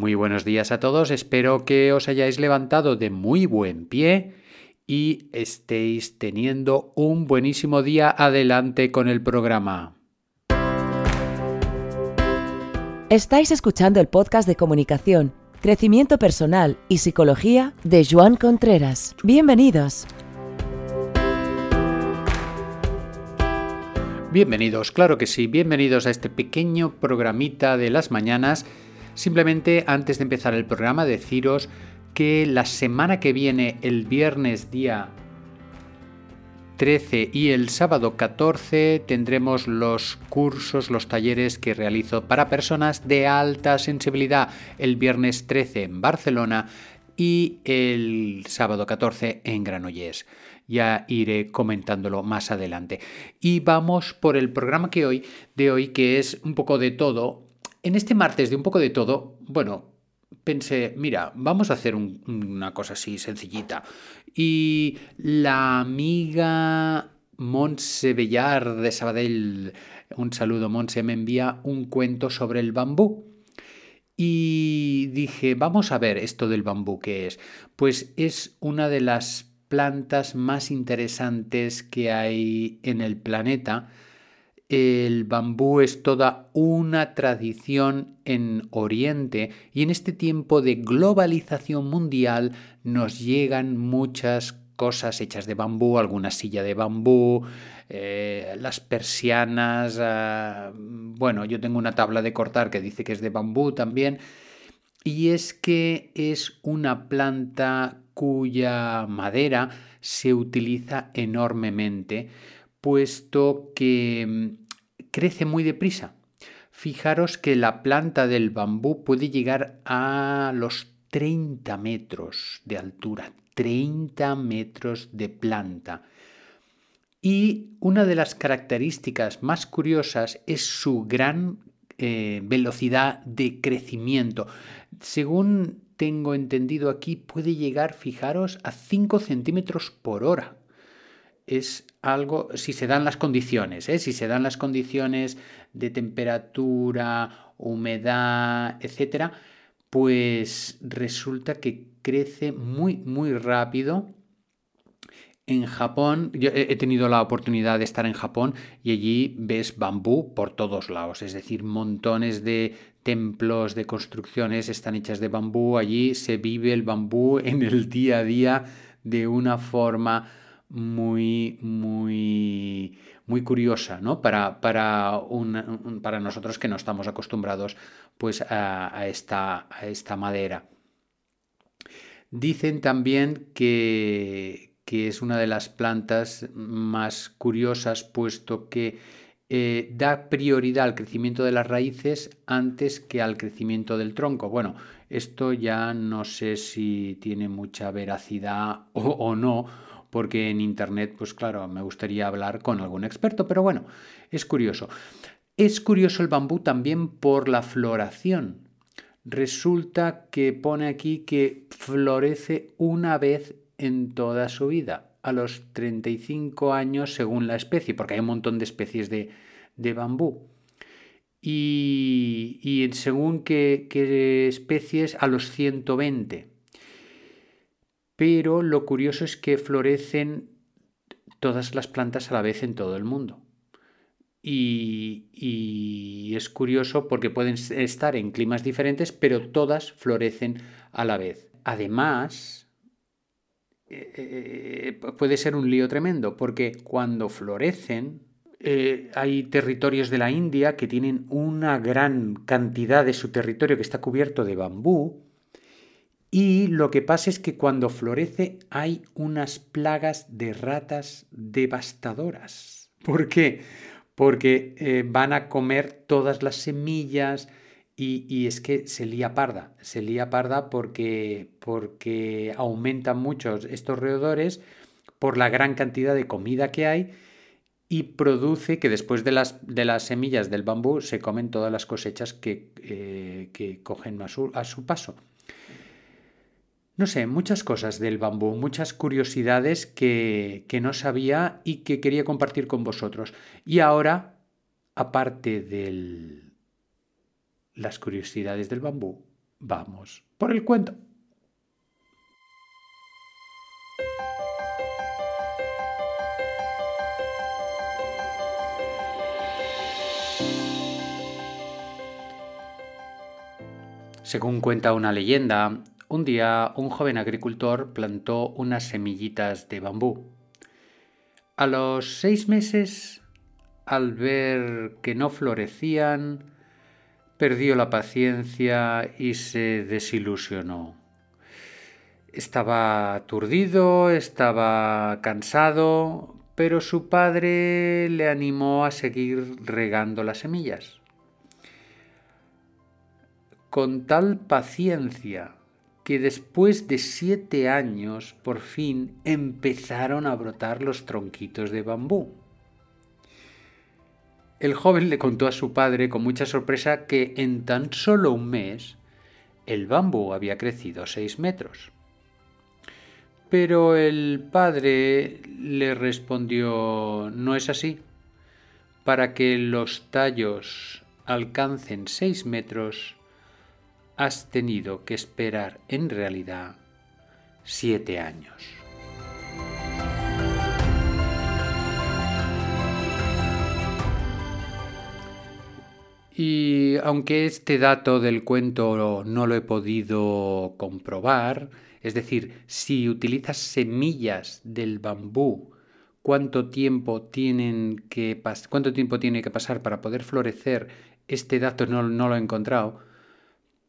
Muy buenos días a todos, espero que os hayáis levantado de muy buen pie y estéis teniendo un buenísimo día adelante con el programa. Estáis escuchando el podcast de comunicación, crecimiento personal y psicología de Joan Contreras. Bienvenidos. Bienvenidos, claro que sí, bienvenidos a este pequeño programita de las mañanas Simplemente antes de empezar el programa deciros que la semana que viene, el viernes día 13 y el sábado 14 tendremos los cursos, los talleres que realizo para personas de alta sensibilidad el viernes 13 en Barcelona y el sábado 14 en Granollers. Ya iré comentándolo más adelante. Y vamos por el programa que hoy, de hoy, que es un poco de todo, en este martes de un poco de todo, bueno, pensé, mira, vamos a hacer una cosa así sencillita. Y la amiga Montse Bellar de Sabadell, un saludo Montse, me envía un cuento sobre el bambú. Y dije, vamos a ver esto del bambú, ¿qué es? Pues es una de las plantas más interesantes que hay en el planeta el bambú es toda una tradición en Oriente y en este tiempo de globalización mundial nos llegan muchas cosas hechas de bambú, alguna silla de bambú, eh, las persianas, ah, bueno, yo tengo una tabla de cortar que dice que es de bambú también, y es que es una planta cuya madera se utiliza enormemente puesto que mm, crece muy deprisa. Fijaros que la planta del bambú puede llegar a los 30 metros de altura, 30 metros de planta. Y una de las características más curiosas es su gran eh, velocidad de crecimiento. Según tengo entendido aquí, puede llegar, fijaros, a 5 centímetros por hora es algo, si se dan las condiciones, ¿eh? si se dan las condiciones de temperatura, humedad, etcétera, pues resulta que crece muy, muy rápido. En Japón, yo he tenido la oportunidad de estar en Japón y allí ves bambú por todos lados, es decir, montones de templos, de construcciones están hechas de bambú, allí se vive el bambú en el día a día de una forma muy, muy, muy curiosa, ¿no? Para, para, para nosotros que no estamos acostumbrados pues, a, esta, a esta madera. Dicen también que, que, es una de las plantas más curiosas, puesto que eh, da prioridad al crecimiento de las raíces antes que al crecimiento del tronco. Bueno, esto ya no sé si tiene mucha veracidad o no, porque en Internet, pues claro, me gustaría hablar con algún experto, pero bueno, es curioso. Es curioso el bambú también por la floración. Resulta que pone aquí que florece una vez en toda su vida, a los 35 años según la especie, porque hay un montón de especies de, bambú. Y, según qué, especies, a los 120 pero lo curioso es que florecen todas las plantas a la vez en todo el mundo. Y, es curioso porque pueden estar en climas diferentes, pero todas florecen a la vez. Además, eh, eh, puede ser un lío tremendo, porque cuando florecen, eh, hay territorios de la India que tienen una gran cantidad de su territorio que está cubierto de bambú, y lo que pasa es que cuando florece hay unas plagas de ratas devastadoras. ¿Por qué? Porque eh, van a comer todas las semillas y, es que se lía parda. Se lía parda porque, porque aumentan mucho estos roedores por la gran cantidad de comida que hay y produce que después de las, de las semillas del bambú se comen todas las cosechas que, eh, que cogen a su, a su paso. No sé, muchas cosas del bambú, muchas curiosidades que, no sabía y que quería compartir con vosotros. Y ahora, aparte de las curiosidades del bambú, Vamos por el cuento. Según cuenta una leyenda, un día un joven agricultor plantó unas semillitas de bambú. A los seis meses, al ver que no florecían, perdió la paciencia y se desilusionó. Estaba aturdido, estaba cansado, pero su padre le animó a seguir regando las semillas. Con tal paciencia que después de siete años por fin empezaron a brotar los tronquitos de bambú. El joven le contó a su padre con mucha sorpresa que en tan solo un mes el bambú había crecido seis metros. Pero el padre le respondió no es así. Para que los tallos alcancen seis metros, has tenido que esperar en realidad siete años. Y aunque este dato del cuento no lo he podido comprobar, es decir, si utilizas semillas del bambú, cuánto tiempo, tienen que cuánto tiempo tiene que pasar para poder florecer, este dato no, no lo he encontrado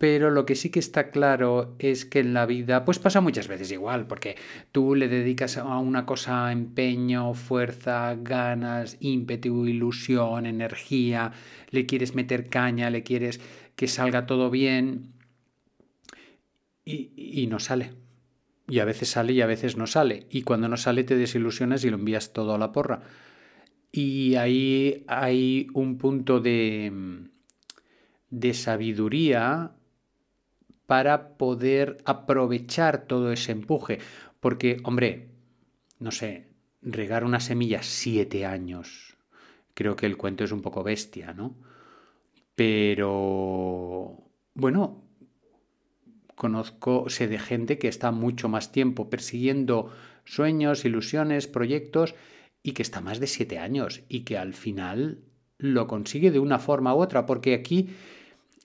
pero lo que sí que está claro es que en la vida pues pasa muchas veces igual, porque tú le dedicas a una cosa empeño, fuerza, ganas, ímpetu, ilusión, energía, le quieres meter caña, le quieres que salga todo bien y, y no sale. Y a veces sale y a veces no sale. Y cuando no sale te desilusionas y lo envías todo a la porra. Y ahí hay un punto de, de sabiduría para poder aprovechar todo ese empuje. Porque, hombre, no sé, regar una semilla siete años, creo que el cuento es un poco bestia, ¿no? Pero, bueno, conozco, sé de gente que está mucho más tiempo persiguiendo sueños, ilusiones, proyectos y que está más de siete años y que al final lo consigue de una forma u otra, porque aquí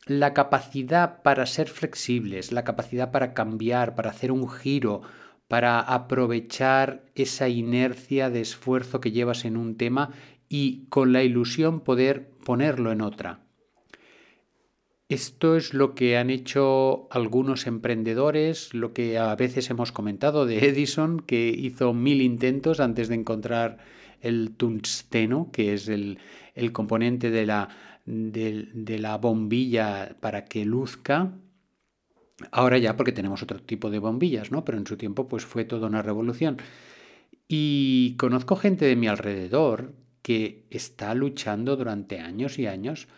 la capacidad para ser flexibles, la capacidad para cambiar, para hacer un giro, para aprovechar esa inercia de esfuerzo que llevas en un tema y con la ilusión poder ponerlo en otra. Esto es lo que han hecho algunos emprendedores, lo que a veces hemos comentado de Edison, que hizo mil intentos antes de encontrar el tungsteno, que es el, el componente de la de, la bombilla para que luzca. Ahora ya porque tenemos otro tipo de bombillas, ¿no? Pero en su tiempo pues fue toda una revolución. Y conozco gente de mi alrededor que está luchando durante años y años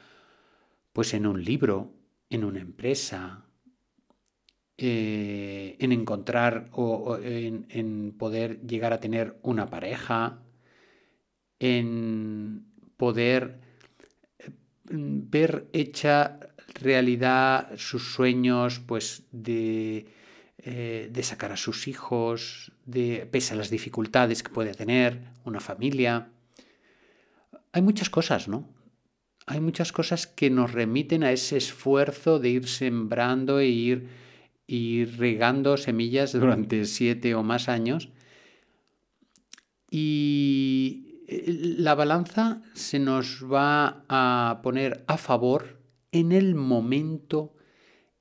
pues en un libro, en una empresa, eh, en encontrar o, en, poder llegar a tener una pareja, en poder ver hecha realidad sus sueños, pues de, eh, de sacar a sus hijos, de, pese a las dificultades que puede tener una familia. Hay muchas cosas, ¿no? Hay muchas cosas que nos remiten a ese esfuerzo de ir sembrando e ir, ir regando semillas durante siete o más años. Y la balanza se nos va a poner a favor en el momento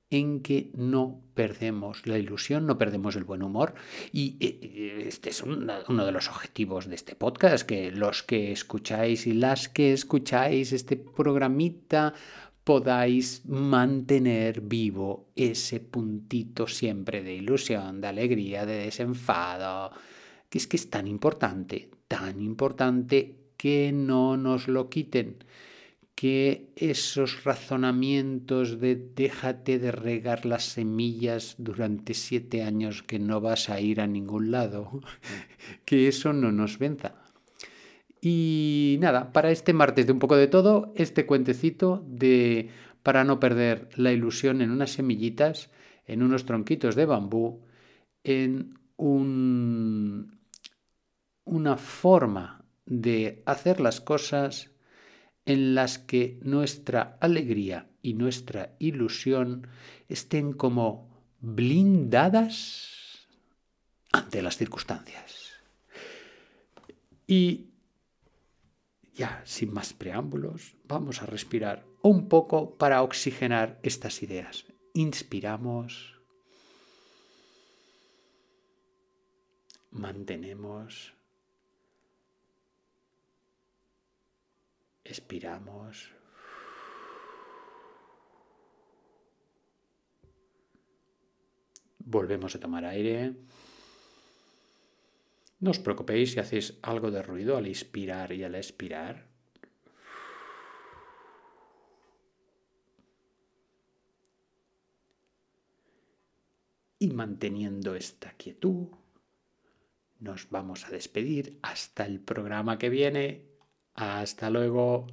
en que no perdemos la ilusión, no perdemos el buen humor. Y eh, este es uno de los objetivos de este podcast, que los que escucháis y las que escucháis este programita podáis mantener vivo ese puntito siempre de ilusión, de alegría, de desenfado, que es que es tan importante, tan importante que no nos lo quiten, que esos razonamientos de déjate de regar las semillas durante siete años que no vas a ir a ningún lado, que eso no nos venza. Y nada, para este martes de un poco de todo, este cuentecito de para no perder la ilusión en unas semillitas, en unos tronquitos de bambú, en un, una forma de hacer las cosas en las que nuestra alegría y nuestra ilusión estén como blindadas ante las circunstancias. Y ya, sin más preámbulos, vamos a respirar un poco para oxigenar estas ideas. Inspiramos. Mantenemos. Expiramos. Volvemos a tomar aire. No os preocupéis si hacéis algo de ruido al inspirar y al expirar. Y manteniendo esta quietud, nos vamos a despedir hasta el programa que viene. Hasta luego.